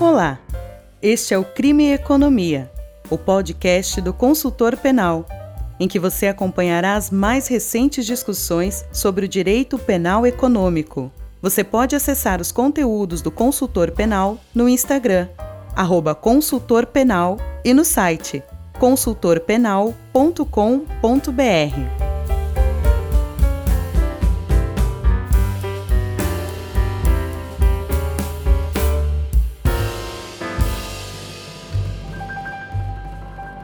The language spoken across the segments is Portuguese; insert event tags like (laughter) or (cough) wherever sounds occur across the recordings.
Olá, este é o Crime e Economia, o podcast do consultor penal, em que você acompanhará as mais recentes discussões sobre o direito penal econômico. Você pode acessar os conteúdos do consultor penal no Instagram, consultorpenal e no site consultorpenal.com.br.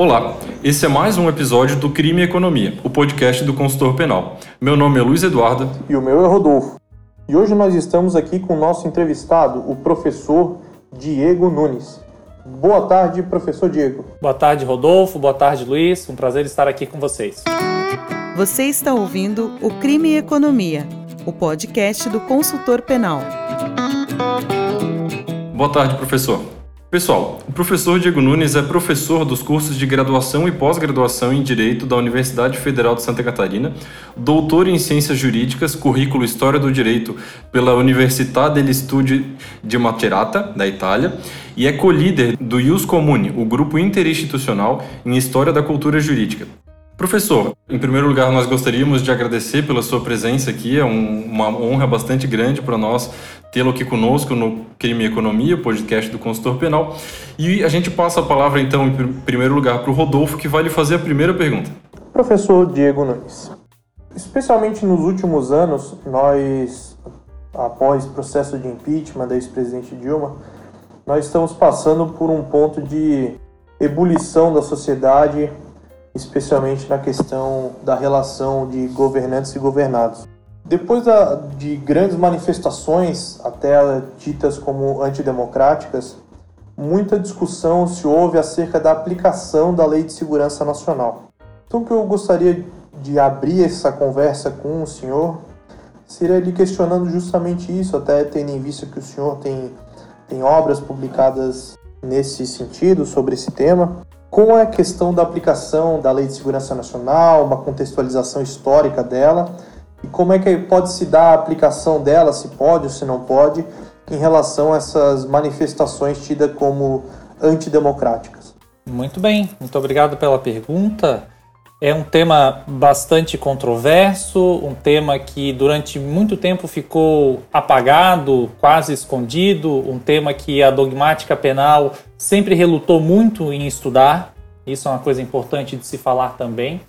Olá, esse é mais um episódio do Crime e Economia, o podcast do consultor penal. Meu nome é Luiz Eduardo. E o meu é Rodolfo. E hoje nós estamos aqui com o nosso entrevistado, o professor Diego Nunes. Boa tarde, professor Diego. Boa tarde, Rodolfo. Boa tarde, Luiz. Um prazer estar aqui com vocês. Você está ouvindo o Crime e Economia, o podcast do consultor penal. Boa tarde, professor. Pessoal, o professor Diego Nunes é professor dos cursos de graduação e pós-graduação em Direito da Universidade Federal de Santa Catarina, doutor em Ciências Jurídicas, currículo História do Direito pela Università degli Studi di Macerata, da Itália, e é co-líder do Ius Comune, o grupo interinstitucional em História da Cultura Jurídica. Professor, em primeiro lugar, nós gostaríamos de agradecer pela sua presença aqui. É um, uma honra bastante grande para nós tê-lo aqui conosco no Crime e Economia, podcast do consultor penal. E a gente passa a palavra, então, em primeiro lugar, para o Rodolfo, que vai lhe fazer a primeira pergunta. Professor Diego Nunes, especialmente nos últimos anos, nós, após processo de impeachment da ex-presidente Dilma, nós estamos passando por um ponto de ebulição da sociedade especialmente na questão da relação de governantes e governados. Depois da, de grandes manifestações, até ditas como antidemocráticas, muita discussão se houve acerca da aplicação da Lei de Segurança Nacional. Então, o que eu gostaria de abrir essa conversa com o senhor seria ele questionando justamente isso, até tendo em vista que o senhor tem, tem obras publicadas nesse sentido, sobre esse tema com a questão da aplicação da Lei de Segurança Nacional, uma contextualização histórica dela como é que pode se dar a aplicação dela, se pode ou se não pode, em relação a essas manifestações tidas como antidemocráticas. Muito bem, muito obrigado pela pergunta. É um tema bastante controverso, um tema que durante muito tempo ficou apagado, quase escondido, um tema que a dogmática penal sempre relutou muito em estudar. Isso é uma coisa importante de se falar também.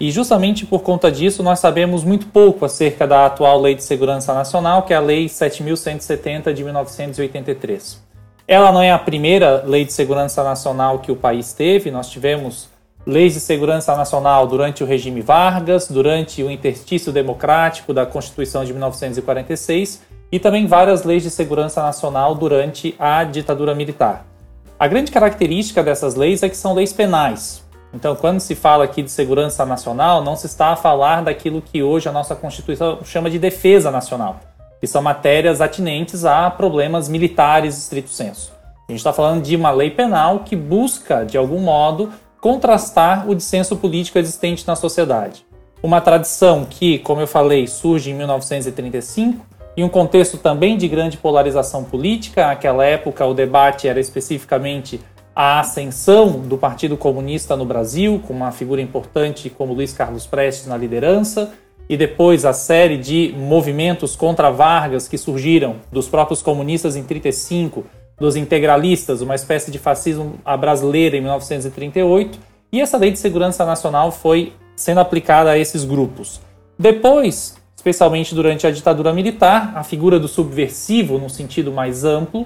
E justamente por conta disso, nós sabemos muito pouco acerca da atual Lei de Segurança Nacional, que é a Lei 7170 de 1983. Ela não é a primeira Lei de Segurança Nacional que o país teve, nós tivemos leis de segurança nacional durante o regime Vargas, durante o interstício democrático da Constituição de 1946 e também várias leis de segurança nacional durante a ditadura militar. A grande característica dessas leis é que são leis penais. Então, quando se fala aqui de segurança nacional, não se está a falar daquilo que hoje a nossa Constituição chama de defesa nacional, que são matérias atinentes a problemas militares estrito senso. A gente está falando de uma lei penal que busca, de algum modo, contrastar o dissenso político existente na sociedade. Uma tradição que, como eu falei, surge em 1935, em um contexto também de grande polarização política. Naquela época, o debate era especificamente a ascensão do Partido Comunista no Brasil, com uma figura importante como Luiz Carlos Prestes na liderança, e depois a série de movimentos contra Vargas que surgiram dos próprios comunistas em 35 dos integralistas, uma espécie de fascismo brasileiro em 1938, e essa lei de segurança nacional foi sendo aplicada a esses grupos. Depois, especialmente durante a ditadura militar, a figura do subversivo, no sentido mais amplo,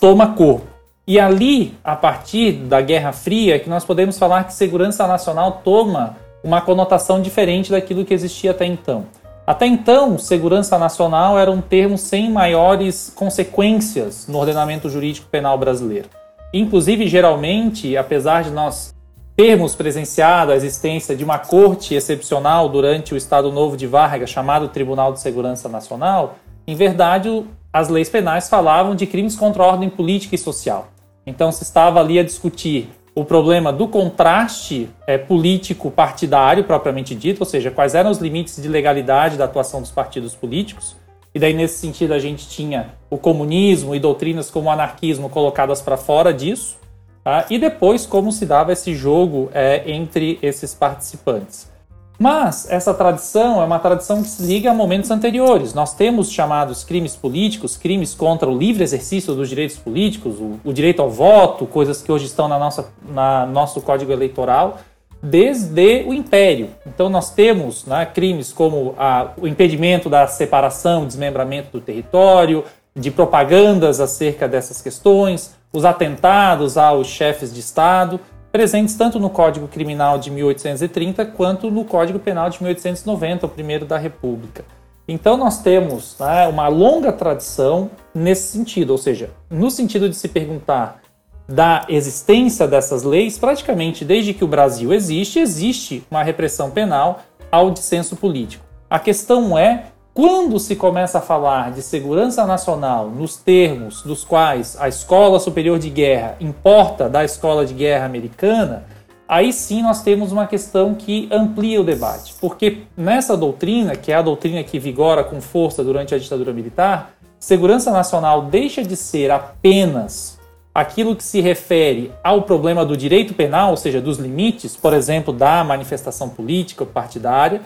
toma corpo. E ali, a partir da Guerra Fria, que nós podemos falar que segurança nacional toma uma conotação diferente daquilo que existia até então. Até então, segurança nacional era um termo sem maiores consequências no ordenamento jurídico penal brasileiro. Inclusive, geralmente, apesar de nós termos presenciado a existência de uma corte excepcional durante o Estado Novo de Vargas, chamado Tribunal de Segurança Nacional, em verdade, as leis penais falavam de crimes contra a ordem política e social. Então, se estava ali a discutir o problema do contraste é, político-partidário propriamente dito, ou seja, quais eram os limites de legalidade da atuação dos partidos políticos, e daí nesse sentido a gente tinha o comunismo e doutrinas como o anarquismo colocadas para fora disso, tá? e depois como se dava esse jogo é, entre esses participantes. Mas essa tradição é uma tradição que se liga a momentos anteriores. Nós temos chamados crimes políticos, crimes contra o livre exercício dos direitos políticos, o, o direito ao voto, coisas que hoje estão na nossa, na nosso Código Eleitoral, desde o Império. Então nós temos né, crimes como a, o impedimento da separação, desmembramento do território, de propagandas acerca dessas questões, os atentados aos chefes de Estado presentes tanto no Código Criminal de 1830 quanto no Código Penal de 1890, o primeiro da República. Então nós temos né, uma longa tradição nesse sentido, ou seja, no sentido de se perguntar da existência dessas leis, praticamente desde que o Brasil existe, existe uma repressão penal ao dissenso político. A questão é quando se começa a falar de segurança nacional nos termos dos quais a Escola Superior de Guerra importa da Escola de Guerra Americana, aí sim nós temos uma questão que amplia o debate. Porque nessa doutrina, que é a doutrina que vigora com força durante a ditadura militar, segurança nacional deixa de ser apenas aquilo que se refere ao problema do direito penal, ou seja, dos limites, por exemplo, da manifestação política partidária,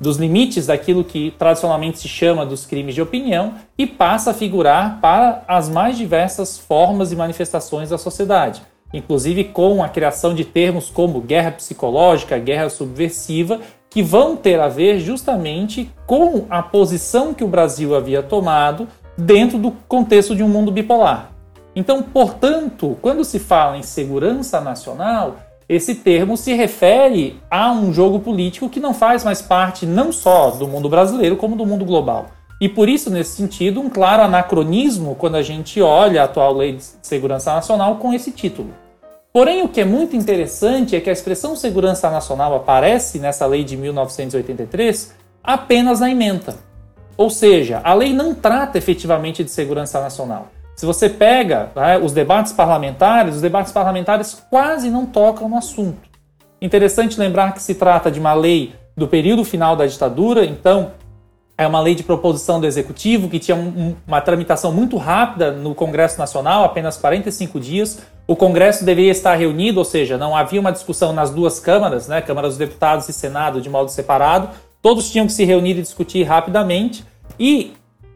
dos limites daquilo que tradicionalmente se chama dos crimes de opinião e passa a figurar para as mais diversas formas e manifestações da sociedade, inclusive com a criação de termos como guerra psicológica, guerra subversiva, que vão ter a ver justamente com a posição que o Brasil havia tomado dentro do contexto de um mundo bipolar. Então, portanto, quando se fala em segurança nacional, esse termo se refere a um jogo político que não faz mais parte não só do mundo brasileiro, como do mundo global. E por isso, nesse sentido, um claro anacronismo quando a gente olha a atual Lei de Segurança Nacional com esse título. Porém, o que é muito interessante é que a expressão segurança nacional aparece nessa lei de 1983 apenas na emenda. Ou seja, a lei não trata efetivamente de segurança nacional. Se você pega né, os debates parlamentares, os debates parlamentares quase não tocam no assunto. Interessante lembrar que se trata de uma lei do período final da ditadura, então é uma lei de proposição do executivo que tinha um, uma tramitação muito rápida no Congresso Nacional, apenas 45 dias. O Congresso deveria estar reunido, ou seja, não havia uma discussão nas duas câmaras, né, Câmara dos Deputados e Senado, de modo separado. Todos tinham que se reunir e discutir rapidamente. E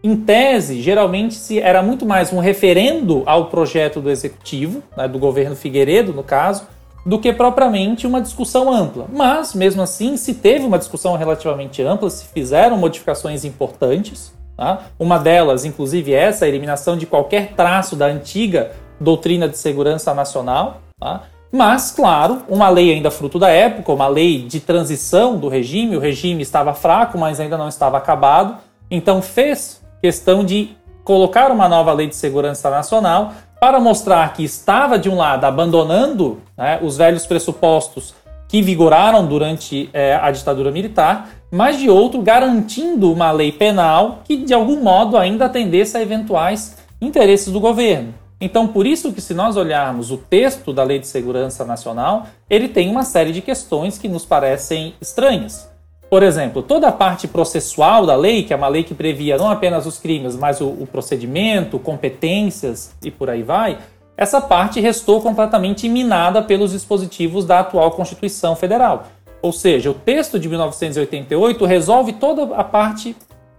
em tese, geralmente se era muito mais um referendo ao projeto do executivo, né, do governo Figueiredo, no caso, do que propriamente uma discussão ampla. Mas, mesmo assim, se teve uma discussão relativamente ampla, se fizeram modificações importantes. Tá? Uma delas, inclusive, é essa, a eliminação de qualquer traço da antiga doutrina de segurança nacional. Tá? Mas, claro, uma lei ainda fruto da época, uma lei de transição do regime, o regime estava fraco, mas ainda não estava acabado, então fez questão de colocar uma nova lei de segurança nacional para mostrar que estava, de um lado, abandonando né, os velhos pressupostos que vigoraram durante é, a ditadura militar, mas de outro, garantindo uma lei penal que, de algum modo, ainda atendesse a eventuais interesses do governo. Então, por isso que se nós olharmos o texto da Lei de Segurança Nacional, ele tem uma série de questões que nos parecem estranhas. Por exemplo, toda a parte processual da lei, que é uma lei que previa não apenas os crimes, mas o, o procedimento, competências e por aí vai, essa parte restou completamente minada pelos dispositivos da atual Constituição Federal. Ou seja, o texto de 1988 resolve toda a parte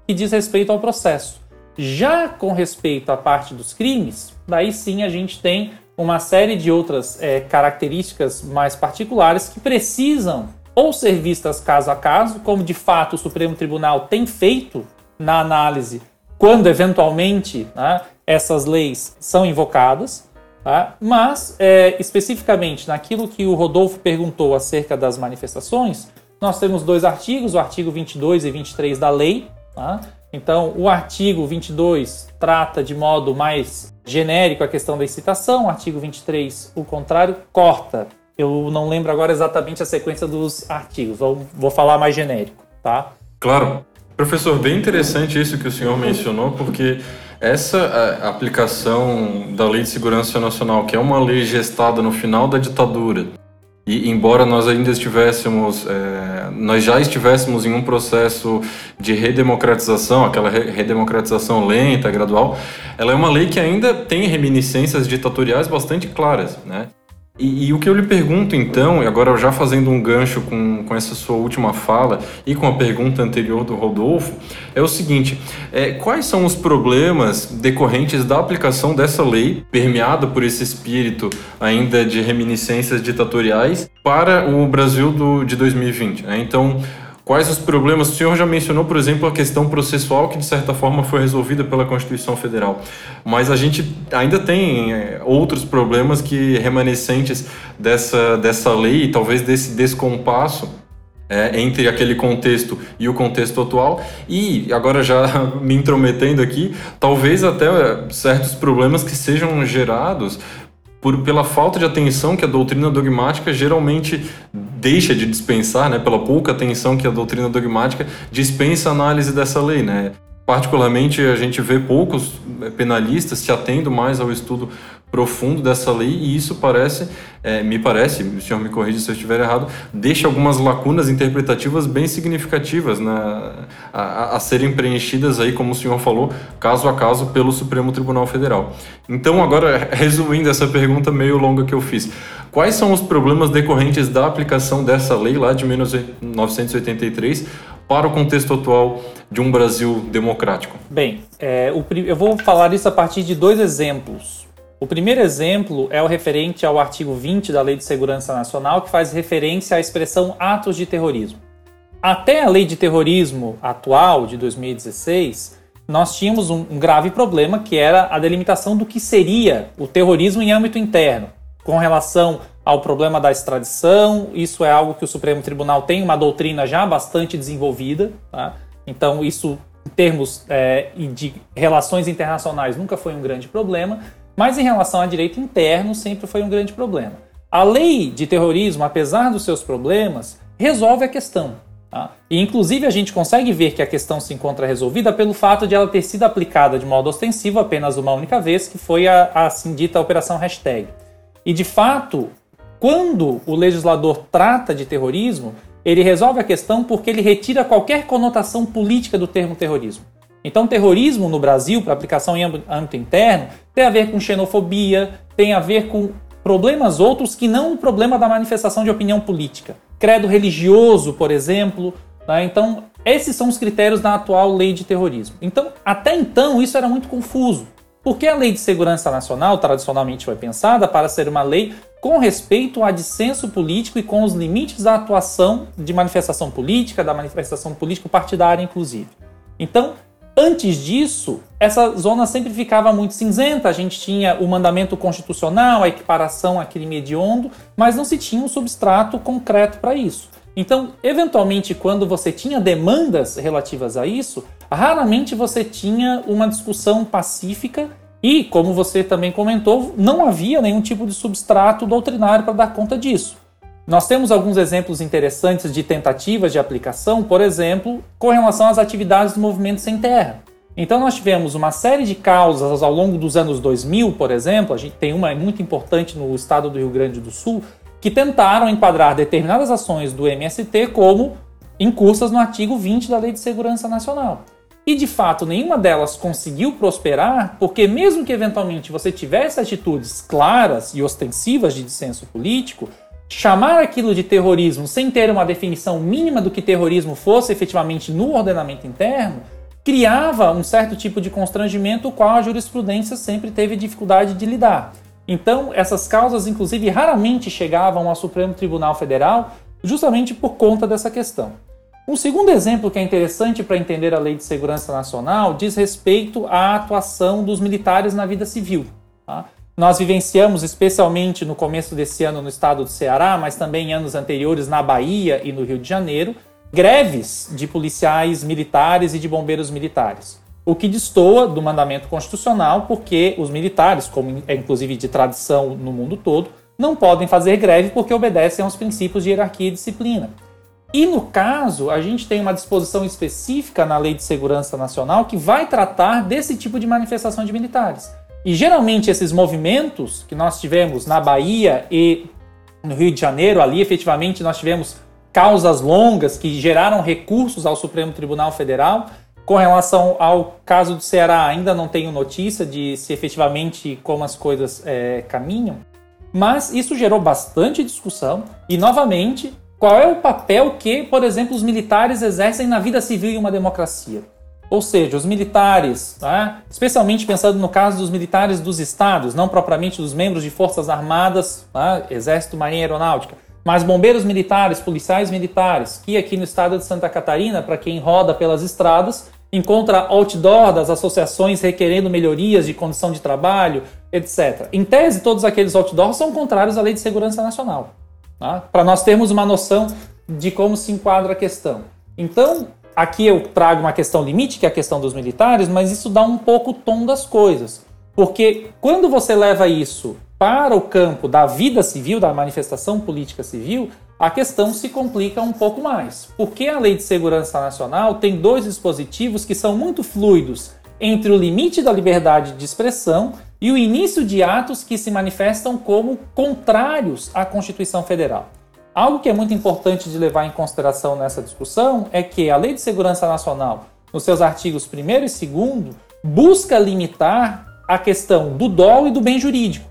que diz respeito ao processo. Já com respeito à parte dos crimes, daí sim a gente tem uma série de outras é, características mais particulares que precisam ou ser vistas caso a caso, como de fato o Supremo Tribunal tem feito na análise, quando eventualmente né, essas leis são invocadas, tá? mas é, especificamente naquilo que o Rodolfo perguntou acerca das manifestações, nós temos dois artigos, o artigo 22 e 23 da lei. Tá? Então, o artigo 22 trata de modo mais genérico a questão da incitação, o artigo 23, o contrário, corta eu não lembro agora exatamente a sequência dos artigos, vou, vou falar mais genérico, tá? Claro. Professor, bem interessante isso que o senhor mencionou, porque essa aplicação da Lei de Segurança Nacional, que é uma lei gestada no final da ditadura, E embora nós ainda estivéssemos, é, nós já estivéssemos em um processo de redemocratização, aquela redemocratização lenta, gradual, ela é uma lei que ainda tem reminiscências ditatoriais bastante claras, né? E, e, o que eu lhe pergunto então, e agora já fazendo um gancho com, com essa sua última fala e com a pergunta anterior do Rodolfo, é o seguinte: é, quais são os problemas decorrentes da aplicação dessa lei, permeada por esse espírito ainda de reminiscências ditatoriais, para o Brasil do, de 2020? Né? Então, Quais os problemas? O senhor já mencionou, por exemplo, a questão processual que de certa forma foi resolvida pela Constituição Federal, mas a gente ainda tem é, outros problemas que remanescentes dessa, dessa lei, talvez desse descompasso é, entre aquele contexto e o contexto atual, e agora já (laughs) me intrometendo aqui, talvez até certos problemas que sejam gerados por, pela falta de atenção que a doutrina dogmática geralmente deixa de dispensar, né, pela pouca atenção que a doutrina dogmática dispensa a análise dessa lei. Né? Particularmente, a gente vê poucos penalistas se atendo mais ao estudo profundo dessa lei e isso parece, é, me parece, o senhor me corrija se eu estiver errado, deixa algumas lacunas interpretativas bem significativas né, a, a, serem preenchidas aí, como o senhor falou, caso a caso pelo Supremo Tribunal Federal. Então, agora, (laughs) resumindo essa pergunta meio longa que eu fiz, quais são os problemas decorrentes da aplicação dessa lei lá de 1983 para o contexto atual de um Brasil democrático? Bem, é, o, eu vou falar isso a partir de dois exemplos. O primeiro exemplo é o referente ao artigo 20 da Lei de Segurança Nacional, que faz referência à expressão atos de terrorismo. Até a Lei de Terrorismo atual, de 2016, nós tínhamos um, um grave problema, que era a delimitação do que seria o terrorismo em âmbito interno, com relação ao problema da extradição. Isso é algo que o Supremo Tribunal tem uma doutrina já bastante desenvolvida. Tá? Então, isso, em termos é, de relações internacionais, nunca foi um grande problema. Mas em relação a direito interno, sempre foi um grande problema. A lei de terrorismo, apesar dos seus problemas, resolve a questão. Tá? E inclusive a gente consegue ver que a questão se encontra resolvida pelo fato de ela ter sido aplicada de modo ostensivo apenas uma única vez, que foi a, a assim dita Operação Hashtag. E de fato, quando o legislador trata de terrorismo, ele resolve a questão porque ele retira qualquer conotação política do termo terrorismo. Então, terrorismo no Brasil, para aplicação em âmbito interno, tem a ver com xenofobia, tem a ver com problemas outros que não o problema da manifestação de opinião política. Credo religioso, por exemplo. Né? Então, esses são os critérios da atual lei de terrorismo. Então, até então, isso era muito confuso. Porque a Lei de Segurança Nacional tradicionalmente foi pensada para ser uma lei com respeito ao dissenso político e com os limites da atuação de manifestação política, da manifestação político partidária, inclusive. Então, Antes disso, essa zona sempre ficava muito cinzenta. A gente tinha o mandamento constitucional, a equiparação a crime hediondo, mas não se tinha um substrato concreto para isso. Então, eventualmente, quando você tinha demandas relativas a isso, raramente você tinha uma discussão pacífica e, como você também comentou, não havia nenhum tipo de substrato doutrinário para dar conta disso. Nós temos alguns exemplos interessantes de tentativas de aplicação, por exemplo, com relação às atividades do movimento sem terra. Então nós tivemos uma série de causas ao longo dos anos 2000, por exemplo, a gente tem uma muito importante no estado do Rio Grande do Sul, que tentaram enquadrar determinadas ações do MST como incursas no artigo 20 da Lei de Segurança Nacional. E de fato, nenhuma delas conseguiu prosperar, porque mesmo que eventualmente você tivesse atitudes claras e ostensivas de dissenso político, chamar aquilo de terrorismo sem ter uma definição mínima do que terrorismo fosse efetivamente no ordenamento interno, criava um certo tipo de constrangimento com qual a jurisprudência sempre teve dificuldade de lidar. Então, essas causas, inclusive, raramente chegavam ao Supremo Tribunal Federal justamente por conta dessa questão. Um segundo exemplo que é interessante para entender a Lei de Segurança Nacional diz respeito à atuação dos militares na vida civil. Tá? Nós vivenciamos, especialmente no começo desse ano no estado do Ceará, mas também em anos anteriores na Bahia e no Rio de Janeiro, greves de policiais militares e de bombeiros militares. O que destoa do mandamento constitucional, porque os militares, como é inclusive de tradição no mundo todo, não podem fazer greve porque obedecem aos princípios de hierarquia e disciplina. E no caso, a gente tem uma disposição específica na Lei de Segurança Nacional que vai tratar desse tipo de manifestação de militares. E geralmente esses movimentos que nós tivemos na Bahia e no Rio de Janeiro. Ali, efetivamente, nós tivemos causas longas que geraram recursos ao Supremo Tribunal Federal. Com relação ao caso do Ceará, ainda não tenho notícia de se efetivamente como as coisas é, caminham, mas isso gerou bastante discussão e, novamente, qual é o papel que, por exemplo, os militares exercem na vida civil em uma democracia? Ou seja, os militares, tá? especialmente pensando no caso dos militares dos estados, não propriamente dos membros de forças armadas, tá? Exército, Marinha Aeronáutica, mas bombeiros militares, policiais militares, que aqui no estado de Santa Catarina, para quem roda pelas estradas, encontra outdoor das associações requerendo melhorias de condição de trabalho, etc. Em tese, todos aqueles outdoors são contrários à Lei de Segurança Nacional, tá? para nós termos uma noção de como se enquadra a questão. Então, aqui eu trago uma questão limite, que é a questão dos militares, mas isso dá um pouco o tom das coisas. Porque quando você leva isso para o campo da vida civil, da manifestação política civil, a questão se complica um pouco mais. Porque a Lei de Segurança Nacional tem dois dispositivos que são muito fluidos entre o limite da liberdade de expressão e o início de atos que se manifestam como contrários à Constituição Federal. Algo que é muito importante de levar em consideração nessa discussão é que a Lei de Segurança Nacional, nos seus artigos 1 e 2, busca limitar a questão do dolo e do bem jurídico.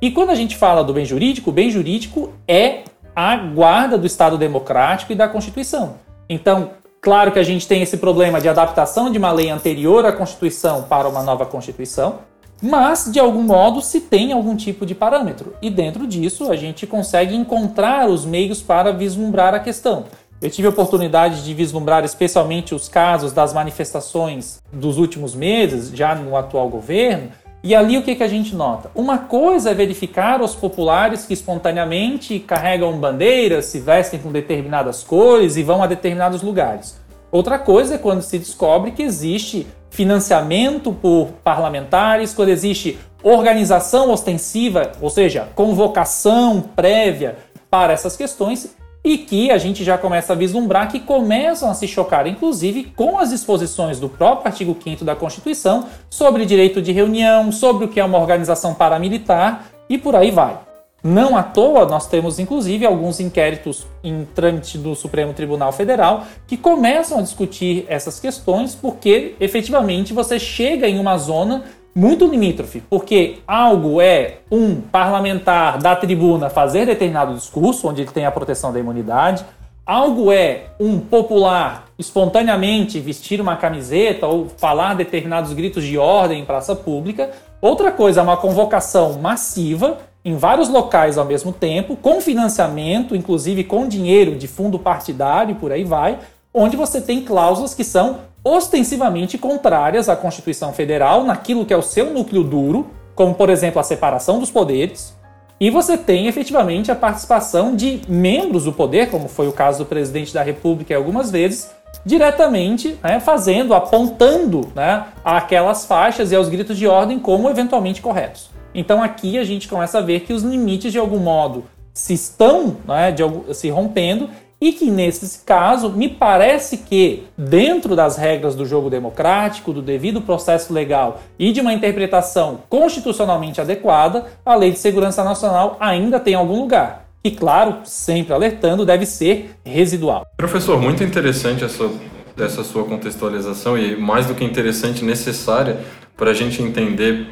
E quando a gente fala do bem jurídico, o bem jurídico é a guarda do Estado democrático e da Constituição. Então, claro que a gente tem esse problema de adaptação de uma lei anterior à Constituição para uma nova Constituição, mas de algum modo se tem algum tipo de parâmetro. E dentro disso a gente consegue encontrar os meios para vislumbrar a questão. Eu tive a oportunidade de vislumbrar especialmente os casos das manifestações dos últimos meses, já no atual governo, e ali o que, que a gente nota? Uma coisa é verificar os populares que espontaneamente carregam bandeiras, se vestem com determinadas cores e vão a determinados lugares. Outra coisa é quando se descobre que existe financiamento por parlamentares, quando existe organização ostensiva, ou seja, convocação prévia para essas questões e que a gente já começa a vislumbrar que começam a se chocar, inclusive, com as disposições do próprio artigo 5 da Constituição sobre direito de reunião, sobre o que é uma organização paramilitar e por aí vai. Não à toa, nós temos inclusive alguns inquéritos em trâmite do Supremo Tribunal Federal que começam a discutir essas questões porque efetivamente você chega em uma zona muito limítrofe, porque algo é um parlamentar da tribuna fazer determinado discurso, onde ele tem a proteção da imunidade, algo é um popular espontaneamente vestir uma camiseta ou falar determinados gritos de ordem em praça pública, outra coisa é uma convocação massiva em vários locais ao mesmo tempo, com financiamento, inclusive com dinheiro de fundo partidário e por aí vai, onde você tem cláusulas que são ostensivamente contrárias à Constituição Federal, naquilo que é o seu núcleo duro, como por exemplo a separação dos poderes, e você tem efetivamente a participação de membros do poder, como foi o caso do presidente da República algumas vezes, diretamente né, fazendo, apontando né, aquelas faixas e aos gritos de ordem como eventualmente corretos. Então aqui a gente começa a ver que os limites de algum modo se estão né, de, se rompendo e que nesse caso me parece que dentro das regras do jogo democrático, do devido processo legal e de uma interpretação constitucionalmente adequada, a Lei de Segurança Nacional ainda tem algum lugar. E claro, sempre alertando, deve ser residual. Professor, muito interessante essa, essa sua contextualização e mais do que interessante, necessária para a gente entender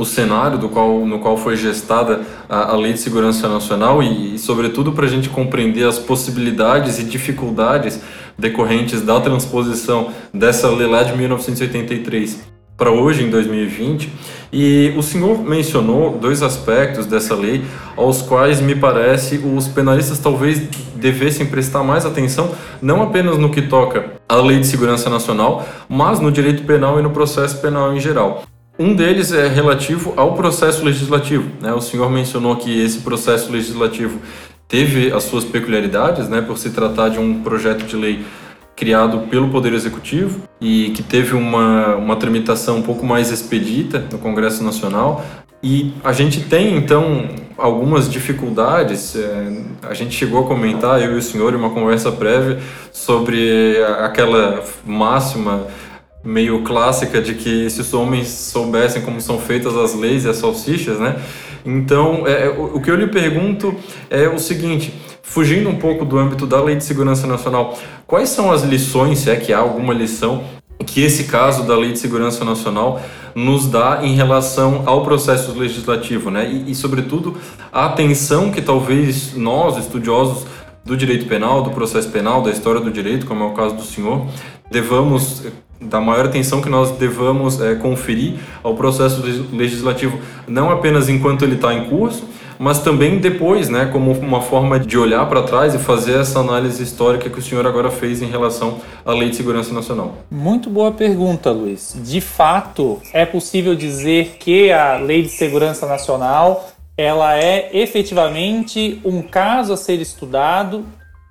o cenário do qual, no qual foi gestada a, a Lei de Segurança Nacional e, e sobretudo, para a gente compreender as possibilidades e dificuldades decorrentes da transposição dessa lei lá de 1983 para hoje, em 2020. E o senhor mencionou dois aspectos dessa lei aos quais, me parece, os penalistas talvez devessem prestar mais atenção, não apenas no que toca à Lei de Segurança Nacional, mas no direito penal e no processo penal em geral. Um deles é relativo ao processo legislativo. Né? O senhor mencionou que esse processo legislativo teve as suas peculiaridades, né, por se tratar de um projeto de lei criado pelo Poder Executivo e que teve uma, uma tramitação um pouco mais expedita no Congresso Nacional. E a gente tem, então, algumas dificuldades. É, a gente chegou a comentar, eu e o senhor, em uma conversa prévia, sobre aquela máxima meio clássica de que se os homens soubessem como são feitas as leis e as salsichas, né? Então, é, o, o que eu lhe pergunto é o seguinte: fugindo um pouco do âmbito da Lei de Segurança Nacional, quais são as lições, se é que há alguma lição, que esse caso da Lei de Segurança Nacional nos dá em relação ao processo legislativo, né? E, e, sobretudo, a atenção que talvez nós, estudiosos do direito penal, do processo penal, da história do direito, como é o caso do senhor, devamos da maior atenção que nós devamos é, conferir ao processo legislativo, não apenas enquanto ele está em curso, mas também depois, né, como uma forma de olhar para trás e fazer essa análise histórica que o senhor agora fez em relação à Lei de Segurança Nacional. Muito boa pergunta, Luiz. De fato, é possível dizer que a Lei de Segurança Nacional ela é efetivamente um caso a ser estudado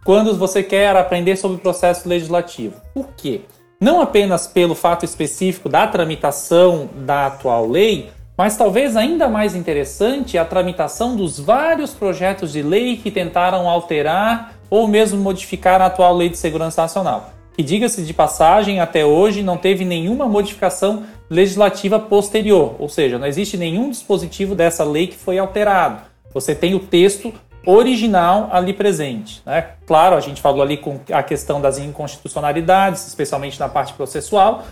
quando você quer aprender sobre o processo legislativo. Por quê? Não apenas pelo fato específico da tramitação da atual lei, mas talvez ainda mais interessante a tramitação dos vários projetos de lei que tentaram alterar ou mesmo modificar a atual Lei de Segurança Nacional. Que, diga-se de passagem, até hoje não teve nenhuma modificação legislativa posterior, ou seja, não existe nenhum dispositivo dessa lei que foi alterado. Você tem o texto original ali presente. Né? Claro, a gente falou ali com a questão das inconstitucionalidades, especialmente na parte processual,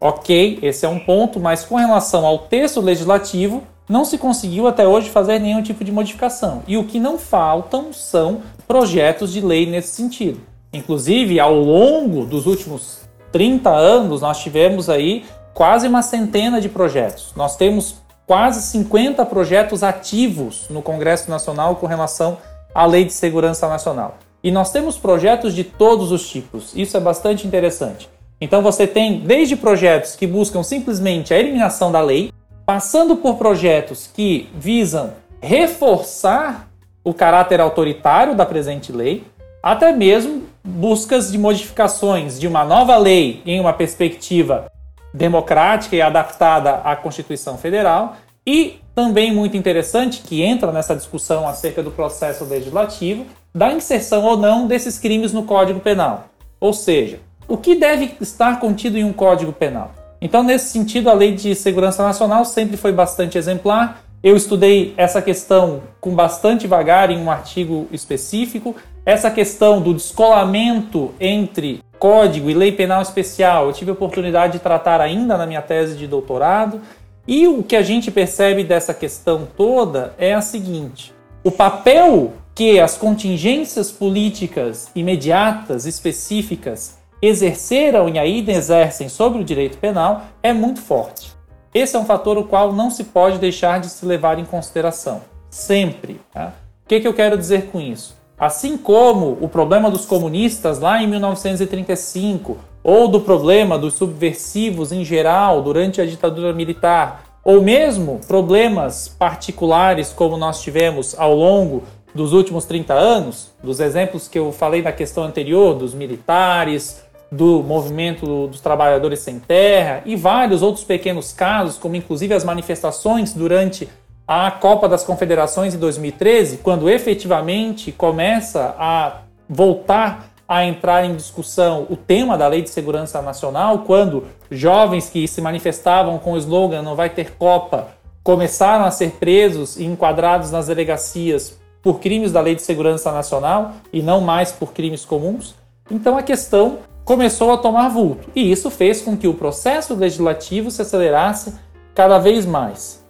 Ok, esse é um ponto, mas com relação ao texto legislativo, não se conseguiu até hoje fazer nenhum tipo de modificação. E o que não faltam são projetos de lei nesse sentido. Inclusive, ao longo dos últimos 30 anos, nós tivemos aí quase uma centena de projetos. Nós temos quase 50 projetos ativos no Congresso Nacional com relação à Lei de Segurança Nacional. E nós temos projetos de todos os tipos. Isso é bastante interessante. Então você tem desde projetos que buscam simplesmente a eliminação da lei, passando por projetos que visam reforçar o caráter autoritário da presente lei, até mesmo buscas de modificações de uma nova lei em uma perspectiva democrática e adaptada à Constituição Federal, e também muito interessante que entra nessa discussão acerca do processo legislativo, da inserção ou não desses crimes no Código Penal. Ou seja, o que deve estar contido em um código penal. Então, nesse sentido, a Lei de Segurança Nacional sempre foi bastante exemplar. Eu estudei essa questão com bastante vagar em um artigo específico. Essa questão do descolamento entre código e lei penal especial, eu tive a oportunidade de tratar ainda na minha tese de doutorado. E o que a gente percebe dessa questão toda é a seguinte: o papel que as contingências políticas imediatas, específicas, exerceram e ainda exercem sobre o direito penal é muito forte. Esse é um fator o qual não se pode deixar de se levar em consideração, sempre. Tá? O que, que eu quero dizer com isso? Assim como o problema dos comunistas lá em 1935, ou do problema dos subversivos em geral durante a ditadura militar, ou mesmo problemas particulares como nós tivemos ao longo dos últimos 30 anos, dos exemplos que eu falei na questão anterior, dos militares, do movimento dos trabalhadores sem terra e vários outros pequenos casos, como inclusive as manifestações durante a Copa das Confederações em 2013, quando efetivamente começa a voltar a entrar em discussão o tema da Lei de Segurança Nacional, quando jovens que se manifestavam com o slogan Não vai ter Copa começaram a ser presos e enquadrados nas delegacias por crimes da Lei de Segurança Nacional e não mais por crimes comuns. Então a questão começou a tomar vulto, e isso fez com que o processo legislativo se acelerasse cada vez mais.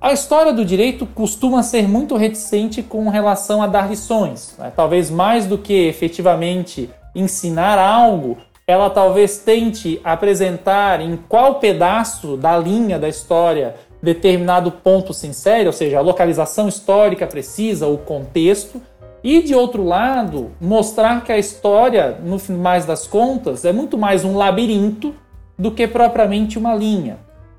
A história do direito costuma ser muito reticente com relação a dar lições, né? talvez mais do que efetivamente ensinar algo, ela talvez tente apresentar em qual pedaço da linha da história determinado ponto se insere, ou seja, a localização histórica precisa, o contexto, e de outro lado, mostrar que a história, no mais das contas, é muito mais um labirinto do que propriamente uma linha.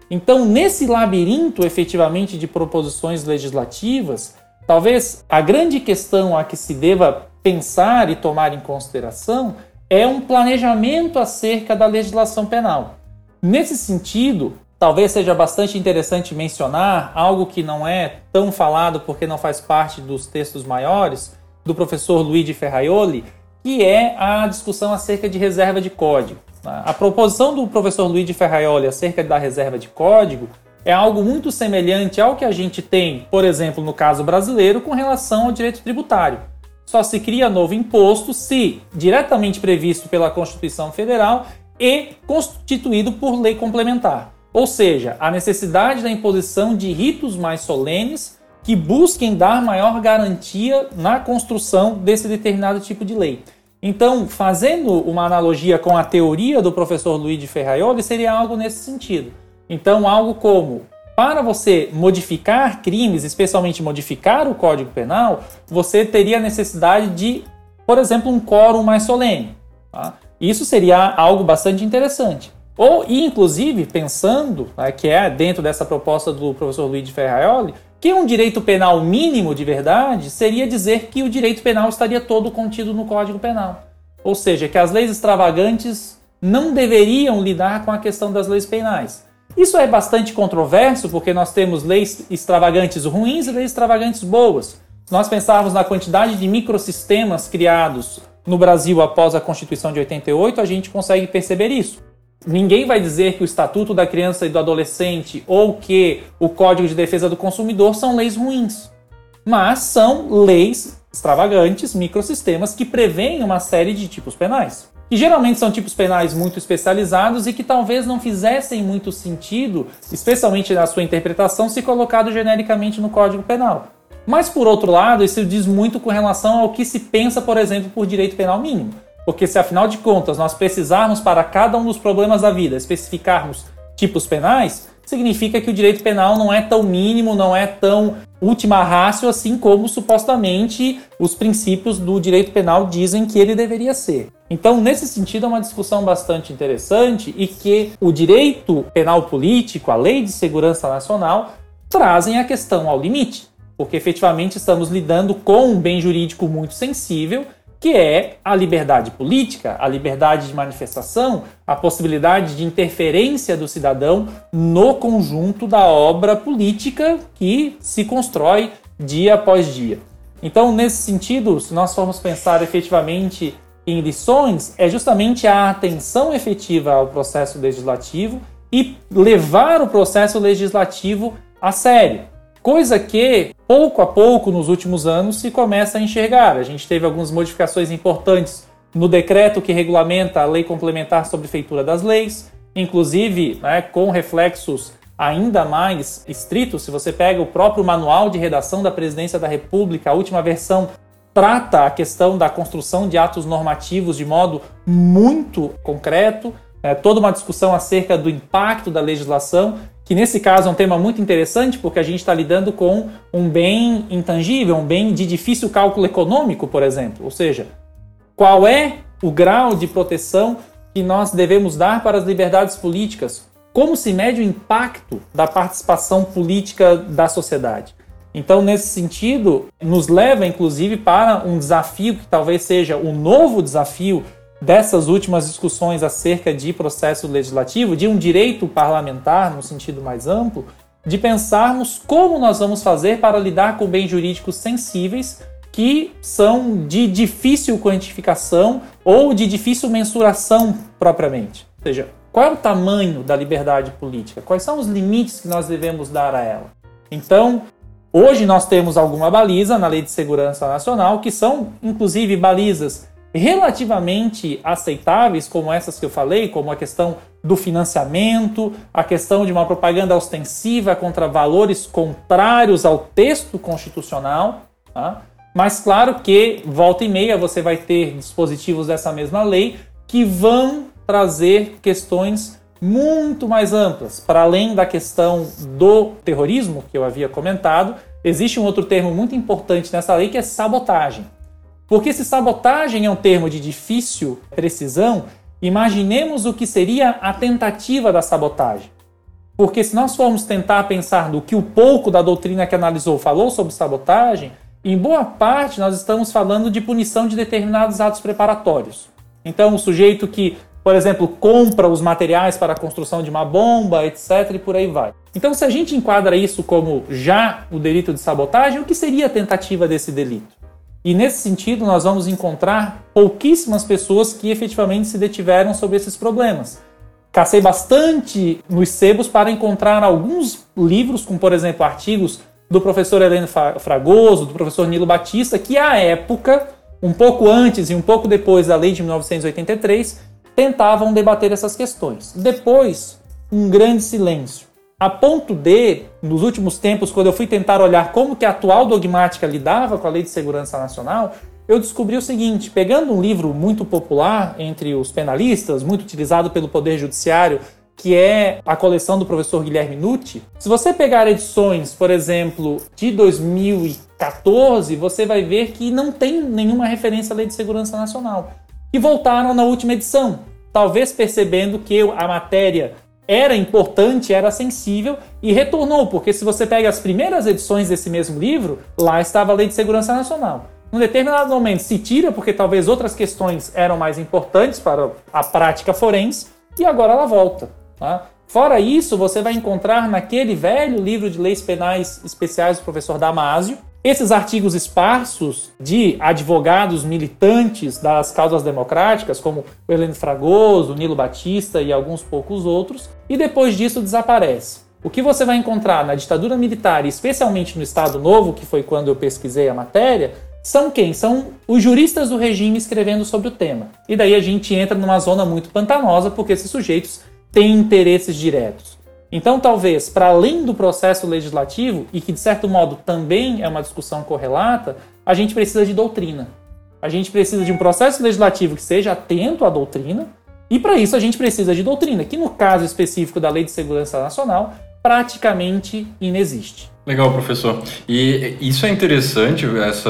Então, nesse labirinto efetivamente de proposições legislativas, talvez a grande questão a que se deva pensar e tomar em consideração é um planejamento acerca da legislação penal. Nesse sentido, talvez seja bastante interessante mencionar algo que não é tão falado porque não faz parte dos textos maiores, do professor Luigi Ferraioli, que é a discussão acerca de reserva de código. A proposição do professor Luigi Ferraioli acerca da reserva de código é algo muito semelhante ao que a gente tem, por exemplo, no caso brasileiro, com relação ao direito tributário. Só se cria novo imposto se diretamente previsto pela Constituição Federal e constituído por lei complementar. Ou seja, a necessidade da imposição de ritos mais solenes que busquem dar maior garantia na construção desse determinado tipo de lei. Então, fazendo uma analogia com a teoria do professor Luigi Ferraioli, seria algo nesse sentido. Então, algo como para você modificar crimes, especialmente modificar o Código Penal, você teria necessidade de, por exemplo, um quórum mais solene. Tá? Isso seria algo bastante interessante. Ou, inclusive, pensando, né, que é dentro dessa proposta do professor Luigi Ferraioli, que um direito penal mínimo de verdade seria dizer que o direito penal estaria todo contido no Código Penal. Ou seja, que as leis extravagantes não deveriam lidar com a questão das leis penais. Isso é bastante controverso porque nós temos leis extravagantes ruins e leis extravagantes boas. Se nós pensarmos na quantidade de microsistemas criados no Brasil após a Constituição de 88, a gente consegue perceber isso. Ninguém vai dizer que o Estatuto da Criança e do Adolescente ou que o Código de Defesa do Consumidor são leis ruins. Mas são leis extravagantes, microsistemas, que prevêem uma série de tipos penais. Que geralmente são tipos penais muito especializados e que talvez não fizessem muito sentido, especialmente na sua interpretação, se colocado genericamente no Código Penal. Mas, por outro lado, isso diz muito com relação ao que se pensa, por exemplo, por direito penal mínimo. Porque se afinal de contas nós precisarmos para cada um dos problemas da vida especificarmos tipos penais, significa que o direito penal não é tão mínimo, não é tão última ratio assim como supostamente os princípios do direito penal dizem que ele deveria ser. Então, nesse sentido, é uma discussão bastante interessante e que o direito penal político, a lei de segurança nacional, trazem a questão ao limite, porque efetivamente estamos lidando com um bem jurídico muito sensível que é a liberdade política, a liberdade de manifestação, a possibilidade de interferência do cidadão no conjunto da obra política que se constrói dia após dia. Então, nesse sentido, se nós formos pensar efetivamente em lições, é justamente a atenção efetiva ao processo legislativo e levar o processo legislativo a sério. Coisa que, pouco a pouco, nos últimos anos, se começa a enxergar. A gente teve algumas modificações importantes no decreto que regulamenta a lei complementar sobre feitura das leis, inclusive né, com reflexos ainda mais estritos. Se você pega o próprio manual de redação da Presidência da República, a última versão trata a questão da construção de atos normativos de modo muito concreto, é, toda uma discussão acerca do impacto da legislação que nesse caso é um tema muito interessante porque a gente está lidando com um bem intangível, um bem de difícil cálculo econômico, por exemplo. Ou seja, qual é o grau de proteção que nós devemos dar para as liberdades políticas? Como se mede o impacto da participação política da sociedade? Então, nesse sentido, nos leva inclusive para um desafio que talvez seja o um novo desafio dessas últimas discussões acerca de processo legislativo, de um direito parlamentar no sentido mais amplo, de pensarmos como nós vamos fazer para lidar com bens jurídicos sensíveis que são de difícil quantificação ou de difícil mensuração propriamente. Ou seja, qual é o tamanho da liberdade política? Quais são os limites que nós devemos dar a ela? Então, hoje nós temos alguma baliza na Lei de Segurança Nacional, que são inclusive balizas relativamente aceitáveis, como essas que eu falei, como a questão do financiamento, a questão de uma propaganda ostensiva contra valores contrários ao texto constitucional. Tá? Mas claro que volta e meia você vai ter dispositivos dessa mesma lei que vão trazer questões muito mais amplas. Para além da questão do terrorismo que eu havia comentado, existe um outro termo muito importante nessa lei que é sabotagem. Porque se sabotagem é um termo de difícil precisão, imaginemos o que seria a tentativa da sabotagem. Porque se nós formos tentar pensar no que o pouco da doutrina que analisou falou sobre sabotagem, em boa parte nós estamos falando de punição de determinados atos preparatórios. Então, o sujeito que, por exemplo, compra os materiais para a construção de uma bomba, etc., e por aí vai. Então, se a gente enquadra isso como já o delito de sabotagem, o que seria a tentativa desse delito? E nesse sentido, nós vamos encontrar pouquíssimas pessoas que efetivamente se detiveram sobre esses problemas. cacei bastante nos sebos para encontrar alguns livros, como por exemplo artigos do professor Heleno Fragoso, do professor Nilo Batista, que à época, um pouco antes e um pouco depois da lei de 1983, tentavam debater essas questões. Depois, um grande silêncio. A ponto de, nos últimos tempos, quando eu fui tentar olhar como que a atual dogmática lidava com a Lei de Segurança Nacional, eu descobri o seguinte: pegando um livro muito popular entre os penalistas, muito utilizado pelo Poder Judiciário, que é a coleção do professor Guilherme Nutti. Se você pegar edições, por exemplo, de 2014, você vai ver que não tem nenhuma referência à Lei de Segurança Nacional. E voltaram na última edição, talvez percebendo que a matéria era importante, era sensível e retornou, porque se você pega as primeiras edições desse mesmo livro, lá estava a Lei de Segurança Nacional. Num determinado momento se tira porque talvez outras questões eram mais importantes para a prática forense e agora ela volta. Tá? Fora isso, você vai encontrar naquele velho livro de leis penais especiais do professor Damásio esses artigos esparsos de advogados militantes das causas democráticas, como o Heleno Fragoso, o Nilo Batista e alguns poucos outros, e depois disso desaparece. O que você vai encontrar na ditadura militar, especialmente no Estado Novo, que foi quando eu pesquisei a matéria, são quem? São os juristas do regime escrevendo sobre o tema. E daí a gente entra numa zona muito pantanosa, porque esses sujeitos têm interesses diretos. Então, talvez, para além do processo legislativo, e que de certo modo também é uma discussão correlata, a gente precisa de doutrina. A gente precisa de um processo legislativo que seja atento à doutrina, e para isso a gente precisa de doutrina, que no caso específico da Lei de Segurança Nacional, praticamente inexiste. Legal, professor. E isso é interessante, essa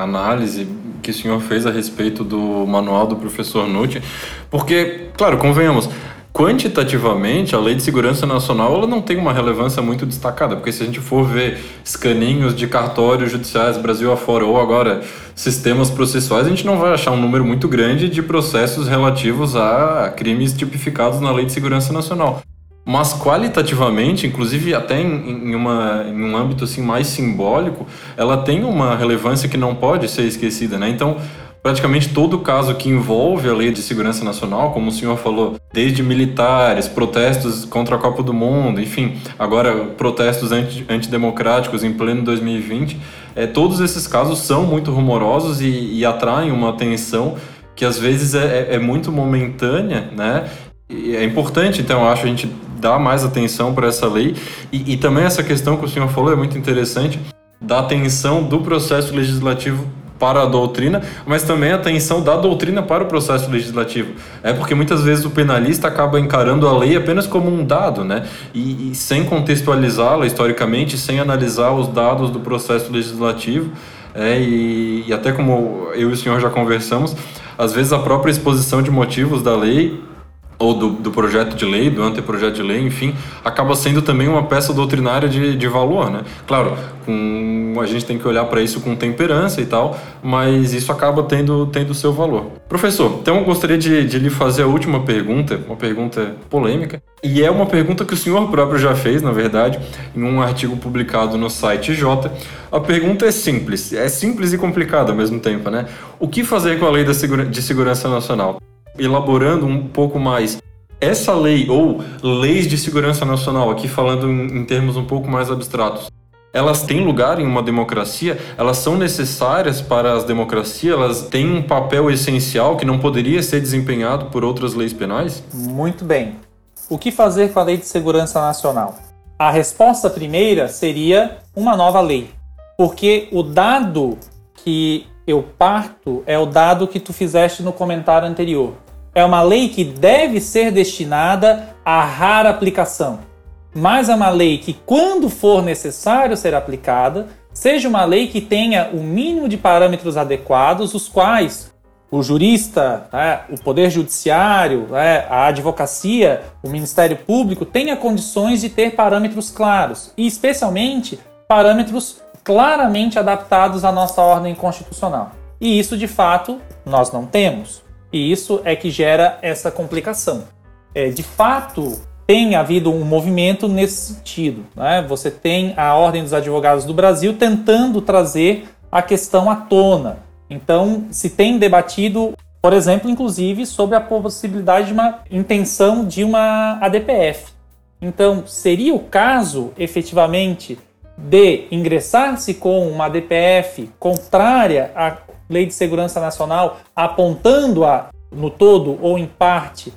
análise que o senhor fez a respeito do manual do professor Nutt, porque, claro, convenhamos, quantitativamente, a Lei de Segurança Nacional ela não tem uma relevância muito destacada, porque se a gente for ver escaninhos de cartórios judiciais Brasil afora ou agora sistemas processuais, a gente não vai achar um número muito grande de processos relativos a crimes tipificados na Lei de Segurança Nacional. Mas qualitativamente, inclusive até em, uma, em um âmbito assim mais simbólico, ela tem uma relevância que não pode ser esquecida, né? Então, praticamente todo caso que envolve a Lei de Segurança Nacional, como o senhor falou, desde militares, protestos contra a Copa do Mundo, enfim, agora protestos anti, antidemocráticos em pleno 2020, é, todos esses casos são muito rumorosos e, e atraem uma atenção que às vezes é, é, é muito momentânea, né? É importante, então, acho, a gente dar mais atenção para essa lei. E, e também essa questão que o senhor falou é muito interessante, da atenção do processo legislativo para a doutrina, mas também a atenção da doutrina para o processo legislativo. É porque muitas vezes o penalista acaba encarando a lei apenas como um dado, né? E, e sem contextualizá-la historicamente, sem analisar os dados do processo legislativo. É, e, e até como eu e o senhor já conversamos, às vezes a própria exposição de motivos da lei ou do, do, projeto de lei, do anteprojeto de lei, enfim, acaba sendo também uma peça doutrinária de, de valor, né? Claro, com, a gente tem que olhar para isso com temperança e tal, mas isso acaba tendo tendo seu valor. Professor, então eu gostaria de, de lhe fazer a última pergunta, uma pergunta polêmica, e é uma pergunta que o senhor próprio já fez, na verdade, em um artigo publicado no site J. A pergunta é simples, é simples e complicada ao mesmo tempo, né? O que fazer com a Lei de Segurança Nacional? Elaborando um pouco mais essa lei ou leis de segurança nacional, aqui falando em, termos um pouco mais abstratos, elas têm lugar em uma democracia? Elas são necessárias para as democracias? Elas têm um papel essencial que não poderia ser desempenhado por outras leis penais? Muito bem. O que fazer com a Lei de Segurança Nacional? A resposta primeira seria uma nova lei. Porque o dado que eu parto é o dado que tu fizeste no comentário anterior. É uma lei que deve ser destinada à rara aplicação, mas é uma lei que, quando for necessário ser aplicada, seja uma lei que tenha o mínimo de parâmetros adequados, os quais o jurista, né, o poder judiciário, né, a advocacia, o Ministério Público tenha condições de ter parâmetros claros e, especialmente, parâmetros claramente adaptados à nossa ordem constitucional. E isso, de fato, nós não temos. E isso é que gera essa complicação. É, de fato, tem havido um movimento nesse sentido. Né? Você tem a Ordem dos Advogados do Brasil tentando trazer a questão à tona. Então, se tem debatido Por exemplo, inclusive sobre a possibilidade de uma intenção de uma ADPF. Então, seria o caso, efetivamente, de ingressar-se com uma ADPF contrária à Lei de Segurança Nacional, apontando-a no todo ou em parte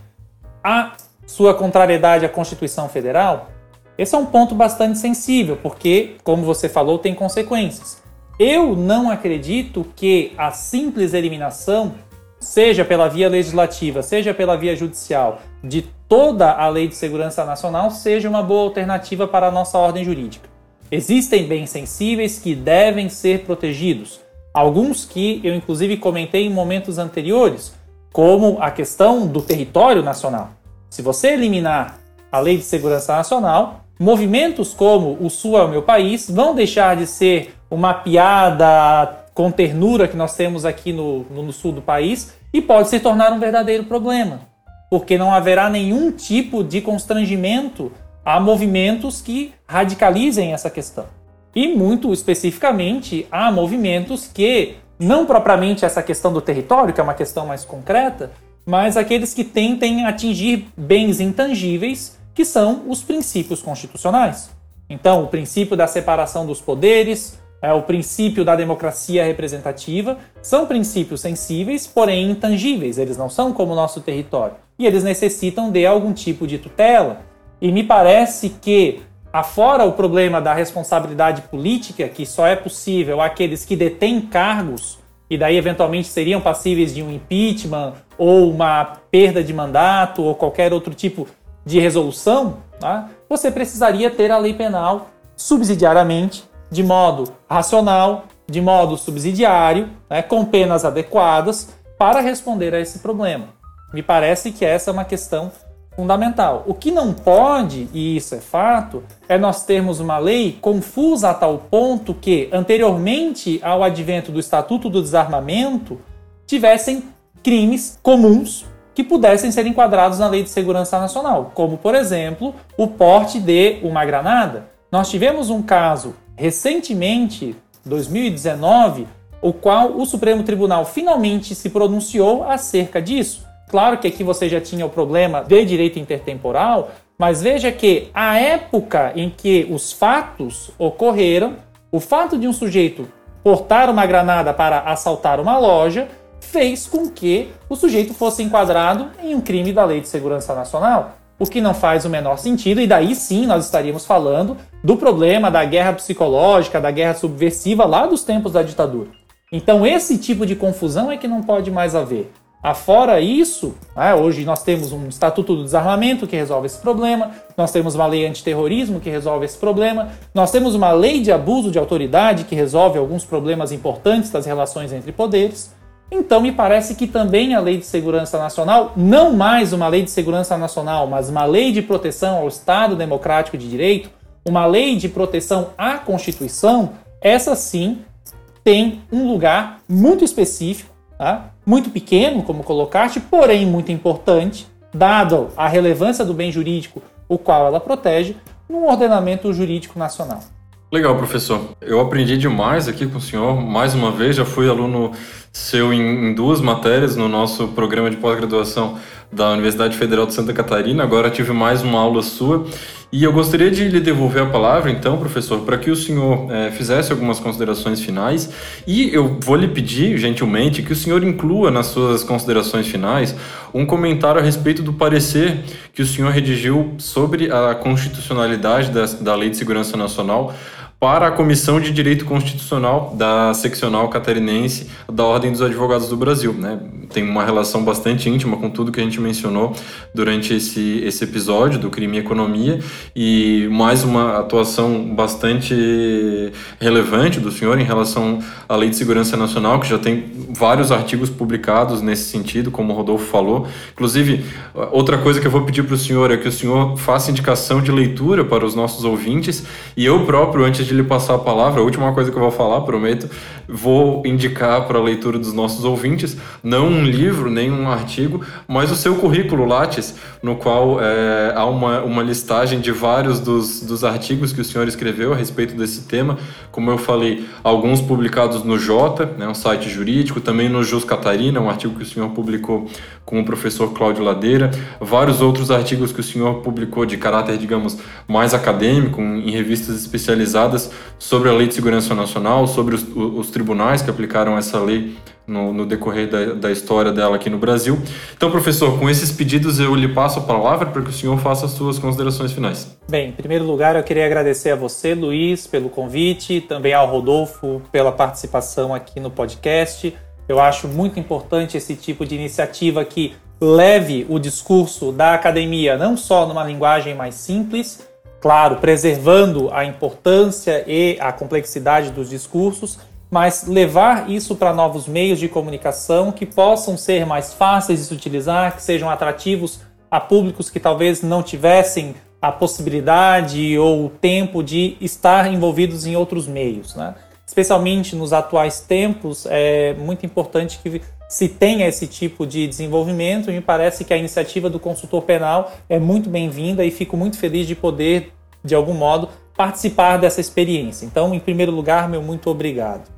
a sua contrariedade à Constituição Federal? Esse é um ponto bastante sensível, porque, como você falou, tem consequências. Eu não acredito que a simples eliminação, seja pela via legislativa, seja pela via judicial, de toda a Lei de Segurança Nacional, seja uma boa alternativa para a nossa ordem jurídica. Existem bens sensíveis que devem ser protegidos. Alguns que eu, inclusive, comentei em momentos anteriores, como a questão do território nacional. Se você eliminar a Lei de Segurança Nacional, movimentos como o Sul é o meu país vão deixar de ser uma piada com ternura que nós temos aqui no, no sul do país e pode se tornar um verdadeiro problema, porque não haverá nenhum tipo de constrangimento a movimentos que radicalizem essa questão. E muito especificamente, há movimentos que, não propriamente essa questão do território, que é uma questão mais concreta, mas aqueles que tentem atingir bens intangíveis, que são os princípios constitucionais. Então, o princípio da separação dos poderes, é, o princípio da democracia representativa, são princípios sensíveis, porém intangíveis, eles não são como o nosso território. E eles necessitam de algum tipo de tutela. E me parece que, afora o problema da responsabilidade política, que só é possível àqueles que detêm cargos, e daí eventualmente seriam passíveis de um impeachment ou uma perda de mandato ou qualquer outro tipo de resolução, tá? você precisaria ter a lei penal subsidiariamente, de modo racional, de modo subsidiário, né, com penas adequadas, para responder a esse problema. Me parece que essa é uma questão fundamental. O que não pode, e isso é fato, é nós termos uma lei confusa a tal ponto que, anteriormente ao advento do Estatuto do Desarmamento, tivessem crimes comuns que pudessem ser enquadrados na Lei de Segurança Nacional, como, por exemplo, o porte de uma granada. Nós tivemos um caso recentemente, 2019, o qual o Supremo Tribunal finalmente se pronunciou acerca disso. Claro que aqui você já tinha o problema de direito intertemporal, mas veja que a época em que os fatos ocorreram, o fato de um sujeito portar uma granada para assaltar uma loja fez com que o sujeito fosse enquadrado em um crime da Lei de Segurança Nacional, o que não faz o menor sentido, e daí sim nós estaríamos falando do problema da guerra psicológica, da guerra subversiva lá dos tempos da ditadura. Então, esse tipo de confusão é que não pode mais haver. Afora isso, né, hoje nós temos um Estatuto do Desarmamento que resolve esse problema, nós temos uma lei antiterrorismo que resolve esse problema, nós temos uma lei de abuso de autoridade que resolve alguns problemas importantes das relações entre poderes. Então, me parece que também a Lei de Segurança Nacional, não mais uma Lei de Segurança Nacional, mas uma Lei de Proteção ao Estado Democrático de Direito, uma Lei de Proteção à Constituição, essa sim tem um lugar muito específico tá? Muito pequeno, como colocaste, porém muito importante, dado a relevância do bem jurídico o qual ela protege, no ordenamento jurídico nacional. Legal, professor. Eu aprendi demais aqui com o senhor. Mais uma vez, já fui aluno seu em, duas matérias no nosso programa de pós-graduação da Universidade Federal de Santa Catarina. Agora tive mais uma aula sua e eu gostaria de lhe devolver a palavra, então, professor, para que o senhor é, fizesse algumas considerações finais. E eu vou lhe pedir, gentilmente, que o senhor inclua nas suas considerações finais um comentário a respeito do parecer que o senhor redigiu sobre a constitucionalidade da, da Lei de Segurança Nacional para a Comissão de Direito Constitucional da Seccional Catarinense da Ordem dos Advogados do Brasil. Né? Tem uma relação bastante íntima com tudo que a gente mencionou durante esse, esse episódio do crime e economia e mais uma atuação bastante relevante do senhor em relação à Lei de Segurança Nacional, que já tem vários artigos publicados nesse sentido, como o Rodolfo falou. Inclusive, outra coisa que eu vou pedir para o senhor é que o senhor faça indicação de leitura para os nossos ouvintes e eu próprio, antes de lhe passar a palavra, a última coisa que eu vou falar, prometo, vou indicar para a leitura dos nossos ouvintes, não um livro, nem um artigo, mas o seu currículo Lattes, no qual é, há uma, uma listagem de vários dos, dos artigos que o senhor escreveu a respeito desse tema. Como eu falei, alguns publicados no Jota, né, um site jurídico, também no Jus Catarina, um artigo que o senhor publicou com o professor Cláudio Ladeira, vários outros artigos que o senhor publicou de caráter, digamos, mais acadêmico, em revistas especializadas sobre a Lei de Segurança Nacional, sobre os, os tribunais que aplicaram essa lei no, no decorrer da, da, história dela aqui no Brasil. Então, professor, com esses pedidos eu lhe passo a palavra para que o senhor faça as suas considerações finais. Bem, em primeiro lugar, eu queria agradecer a você, Luiz, pelo convite, também ao Rodolfo pela participação aqui no podcast. Eu acho muito importante esse tipo de iniciativa que leve o discurso da academia não só numa linguagem mais simples, claro, preservando a importância e a complexidade dos discursos, mas levar isso para novos meios de comunicação que possam ser mais fáceis de se utilizar, que sejam atrativos a públicos que talvez não tivessem a possibilidade ou o tempo de estar envolvidos em outros meios. Né? Especialmente nos atuais tempos, é muito importante que se tenha esse tipo de desenvolvimento. Me parece que a iniciativa do consultor penal é muito bem-vinda e fico muito feliz de poder, de algum modo, participar dessa experiência. Então, em primeiro lugar, meu muito obrigado.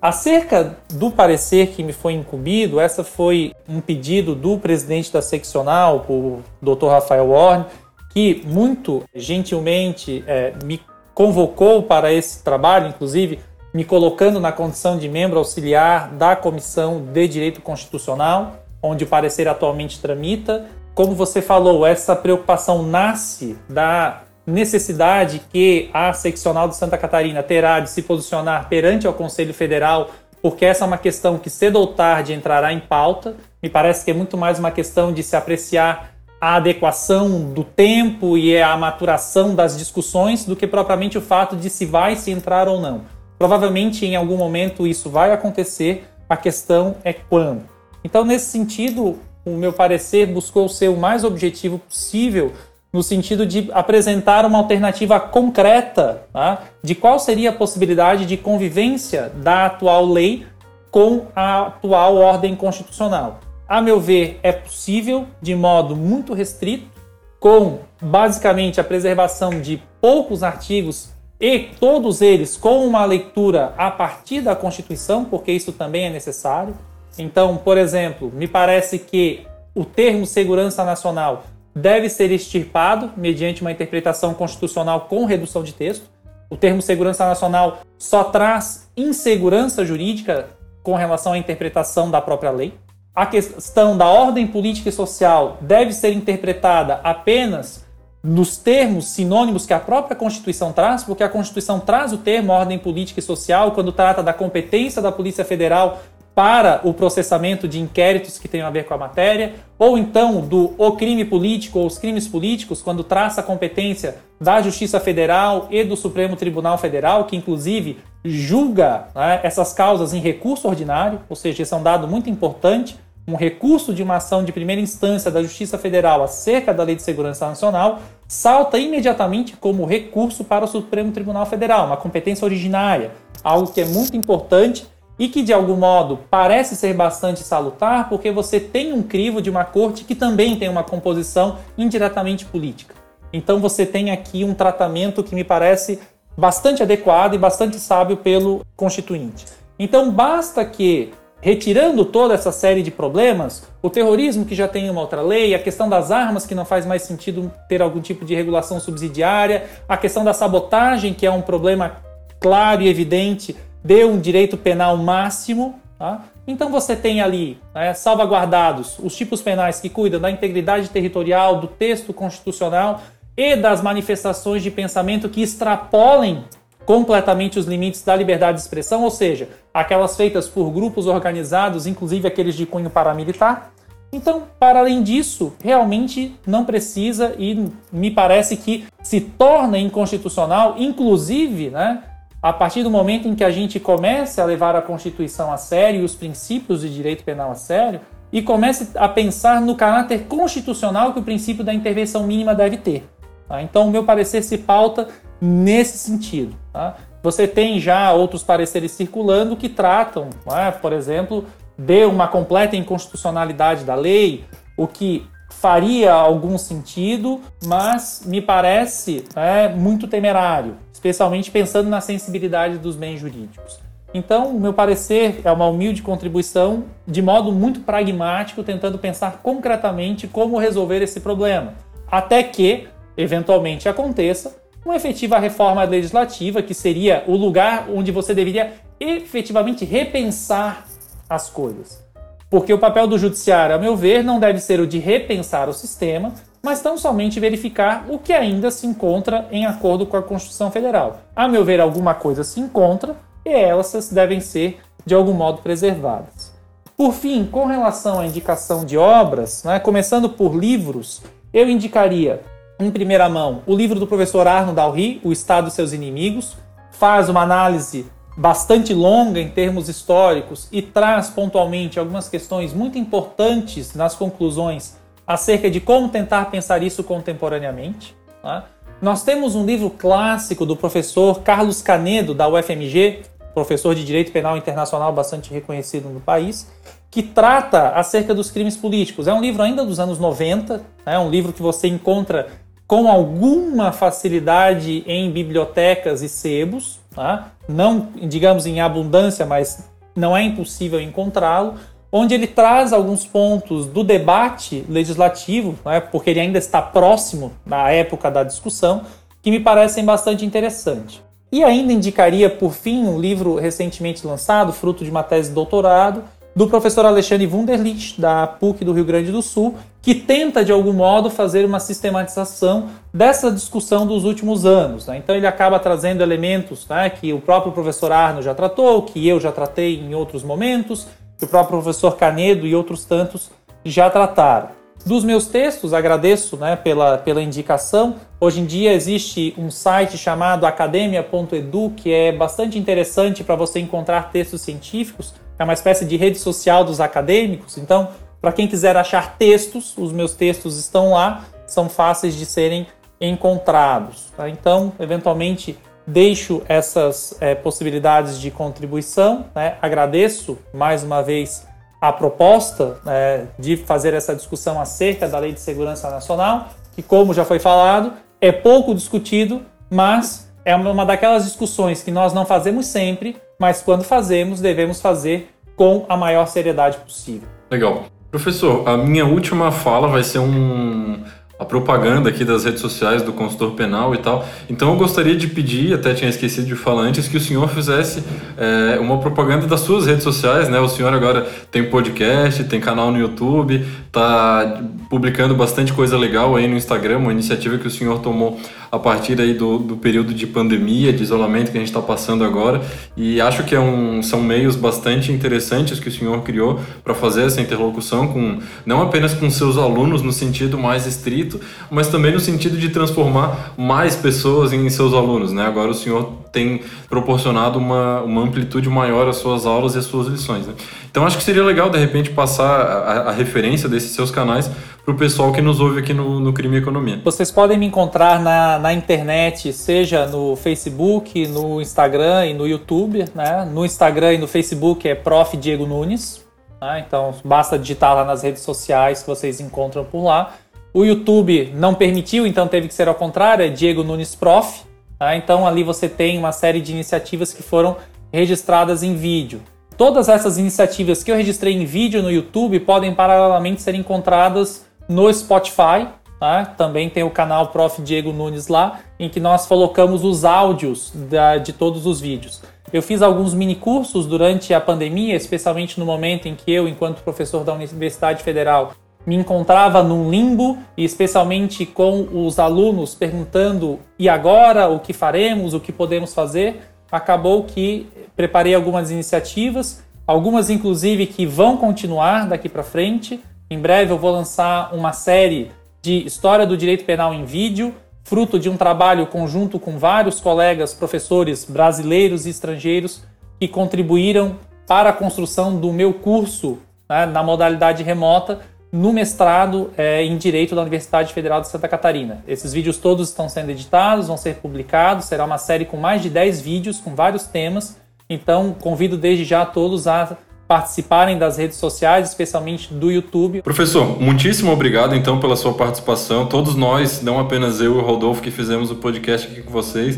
Acerca do parecer que me foi incumbido, essa foi um pedido do presidente da seccional, o Dr. Rafael Warne, que muito gentilmente é, me convocou para esse trabalho, inclusive me colocando na condição de membro auxiliar da Comissão de Direito Constitucional, onde o parecer atualmente tramita. Como você falou, essa preocupação nasce da necessidade que a seccional de Santa Catarina terá de se posicionar perante ao Conselho Federal, porque essa é uma questão que cedo ou tarde entrará em pauta. Me parece que é muito mais uma questão de se apreciar a adequação do tempo e a maturação das discussões do que propriamente o fato de se vai se entrar ou não. Provavelmente em algum momento isso vai acontecer, a questão é quando. Então, nesse sentido, o meu parecer buscou ser o mais objetivo possível no sentido de apresentar uma alternativa concreta tá? de qual seria a possibilidade de convivência da atual lei com a atual ordem constitucional. A meu ver, é possível de modo muito restrito, com basicamente a preservação de poucos artigos e todos eles com uma leitura a partir da Constituição, porque isso também é necessário. Então, por exemplo, me parece que o termo segurança nacional deve ser extirpado mediante uma interpretação constitucional com redução de texto. O termo segurança nacional só traz insegurança jurídica com relação à interpretação da própria lei. A questão da ordem política e social deve ser interpretada apenas nos termos sinônimos que a própria Constituição traz, porque a Constituição traz o termo ordem política e social quando trata da competência da Polícia Federal para o processamento de inquéritos que tenham a ver com a matéria, ou então do o crime político ou os crimes políticos, quando traça a competência da Justiça Federal e do Supremo Tribunal Federal, que inclusive julga né, essas causas em recurso ordinário, ou seja, esse é um dado muito importante, um recurso de uma ação de primeira instância da Justiça Federal acerca da Lei de Segurança Nacional, salta imediatamente como recurso para o Supremo Tribunal Federal, uma competência originária, algo que é muito importante e que de algum modo parece ser bastante salutar, porque você tem um crivo de uma corte que também tem uma composição indiretamente política. Então você tem aqui um tratamento que me parece bastante adequado e bastante sábio pelo constituinte. Então basta que retirando toda essa série de problemas, o terrorismo que já tem uma outra lei, a questão das armas que não faz mais sentido ter algum tipo de regulação subsidiária, a questão da sabotagem que é um problema claro e evidente dê um direito penal máximo. Tá? Então você tem ali né, salvaguardados os tipos penais que cuidam da integridade territorial, do texto constitucional e das manifestações de pensamento que extrapolem completamente os limites da liberdade de expressão, ou seja, aquelas feitas por grupos organizados, inclusive aqueles de cunho paramilitar. Então, para além disso, realmente não precisa e me parece que se torna inconstitucional, inclusive, né, a partir do momento em que a gente comece a levar a Constituição a sério e os princípios de direito penal a sério e comece a pensar no caráter constitucional que o princípio da intervenção mínima deve ter. Tá? Então, o meu parecer se pauta nesse sentido. Tá? você tem já outros pareceres circulando que tratam, é, por exemplo, de uma completa inconstitucionalidade da lei, o que faria algum sentido, mas me parece é, muito temerário, especialmente pensando na sensibilidade dos bens jurídicos. Então, o meu parecer é uma humilde contribuição, de modo muito pragmático, tentando pensar concretamente como resolver esse problema, até que, eventualmente, aconteça uma efetiva reforma legislativa, que seria o lugar onde você deveria efetivamente repensar as coisas. Porque o papel do judiciário, a meu ver, não deve ser o de repensar o sistema, mas tão somente verificar o que ainda se encontra em acordo com a Constituição Federal. A meu ver, alguma coisa se encontra e elas devem ser de algum modo preservadas. Por fim, com relação à indicação de obras, né, começando por livros, eu indicaria, em primeira mão, o livro do professor Arno Dalry, O Estado e seus Inimigos, faz uma análise bastante longa em termos históricos e traz pontualmente algumas questões muito importantes nas conclusões acerca de como tentar pensar isso contemporaneamente. Tá? Nós temos um livro clássico do professor Carlos Canedo, da UFMG, professor de Direito Penal Internacional bastante reconhecido no país, que trata acerca dos crimes políticos. É um livro ainda dos anos 90, é um livro que você encontra com alguma facilidade em bibliotecas e sebos, tá? não, digamos, em abundância, mas não é impossível encontrá-lo, onde ele traz alguns pontos do debate legislativo, né, porque ele ainda está próximo na época da discussão, que me parecem bastante interessantes. E ainda indicaria, por fim, um livro recentemente lançado, fruto de uma tese de doutorado, do professor Alexandre Wunderlich, da PUC do Rio Grande do Sul, que tenta, de algum modo, fazer uma sistematização dessa discussão dos últimos anos. Né? Então, ele acaba trazendo elementos né, que o próprio professor Arno já tratou, que eu já tratei em outros momentos, que o próprio professor Canedo e outros tantos já trataram. Dos meus textos, agradeço né, pela, pela indicação. Hoje em dia existe um site chamado academia.edu que é bastante interessante para você encontrar textos científicos é uma espécie de rede social dos acadêmicos. Então, para quem quiser achar textos, os meus textos estão lá, são fáceis de serem encontrados. Tá? Então, eventualmente, deixo essas é, possibilidades de contribuição. Né? Agradeço mais uma vez a proposta é, de fazer essa discussão acerca da Lei de Segurança Nacional, que, como já foi falado, é pouco discutido, mas é uma daquelas discussões que nós não fazemos sempre, mas quando fazemos, devemos fazer com a maior seriedade possível. Legal. Professor, a minha última fala vai ser um a propaganda aqui das redes sociais do consultor penal e tal. Então eu gostaria de pedir, até tinha esquecido de falar antes, que o senhor fizesse é, uma propaganda das suas redes sociais, né? O senhor agora tem podcast, tem canal no YouTube, tá publicando bastante coisa legal aí no Instagram, uma iniciativa que o senhor tomou a partir aí do, do período de pandemia, de isolamento que a gente está passando agora. E acho que é um, são meios bastante interessantes que o senhor criou para fazer essa interlocução com não apenas com seus alunos no sentido mais estrito, mas também no sentido de transformar mais pessoas em seus alunos. Né? Agora o senhor tem proporcionado uma, uma amplitude maior às suas aulas e às suas lições. Né? Então acho que seria legal de repente passar a, a referência desses seus canais para o pessoal que nos ouve aqui no, no Crime e Economia. Vocês podem me encontrar na, na internet, seja no Facebook, no Instagram e no YouTube. Né? No Instagram e no Facebook é Prof. Diego Nunes. Né? Então basta digitar lá nas redes sociais que vocês encontram por lá. O YouTube não permitiu, então teve que ser ao contrário, é Diego Nunes Prof. Tá? Então ali você tem uma série de iniciativas que foram registradas em vídeo. Todas essas iniciativas que eu registrei em vídeo no YouTube podem paralelamente ser encontradas no Spotify. Tá? Também tem o canal Prof. Diego Nunes lá, em que nós colocamos os áudios da, de todos os vídeos. Eu fiz alguns mini cursos durante a pandemia, especialmente no momento em que eu, enquanto professor da Universidade Federal, me encontrava num limbo, e especialmente com os alunos perguntando: e agora? O que faremos? O que podemos fazer? Acabou que preparei algumas iniciativas, algumas inclusive que vão continuar daqui para frente. Em breve eu vou lançar uma série de história do direito penal em vídeo, fruto de um trabalho conjunto com vários colegas professores brasileiros e estrangeiros que contribuíram para a construção do meu curso né, na modalidade remota, no mestrado é, em Direito da Universidade Federal de Santa Catarina. Esses vídeos todos estão sendo editados, vão ser publicados, será uma série com mais de 10 vídeos com vários temas. Então, convido desde já todos a participarem das redes sociais, especialmente do YouTube. Professor, muitíssimo obrigado então pela sua participação. Todos nós, não apenas eu e o Rodolfo que fizemos o podcast aqui com vocês,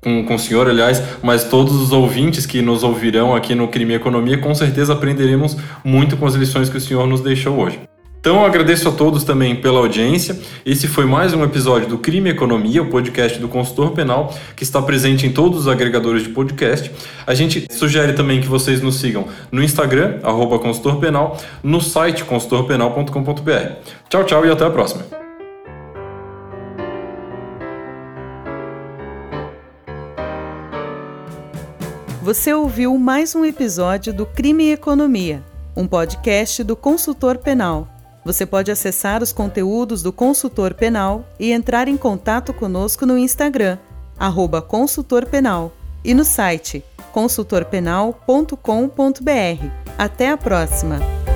com, com o senhor, aliás, mas todos os ouvintes que nos ouvirão aqui no Crime Economia, com certeza aprenderemos muito com as lições que o senhor nos deixou hoje. Então eu agradeço a todos também pela audiência. Esse foi mais um episódio do Crime Economia, o podcast do consultor penal, que está presente em todos os agregadores de podcast. A gente sugere também que vocês nos sigam no Instagram, arroba consultorpenal, no site consultorpenal.com.br. Tchau, tchau e até a próxima. Você ouviu mais um episódio do Crime e Economia, um podcast do consultor penal. Você pode acessar os conteúdos do Consultor Penal e entrar em contato conosco no Instagram, consultorpenal, e no site consultorpenal.com.br. Até a próxima!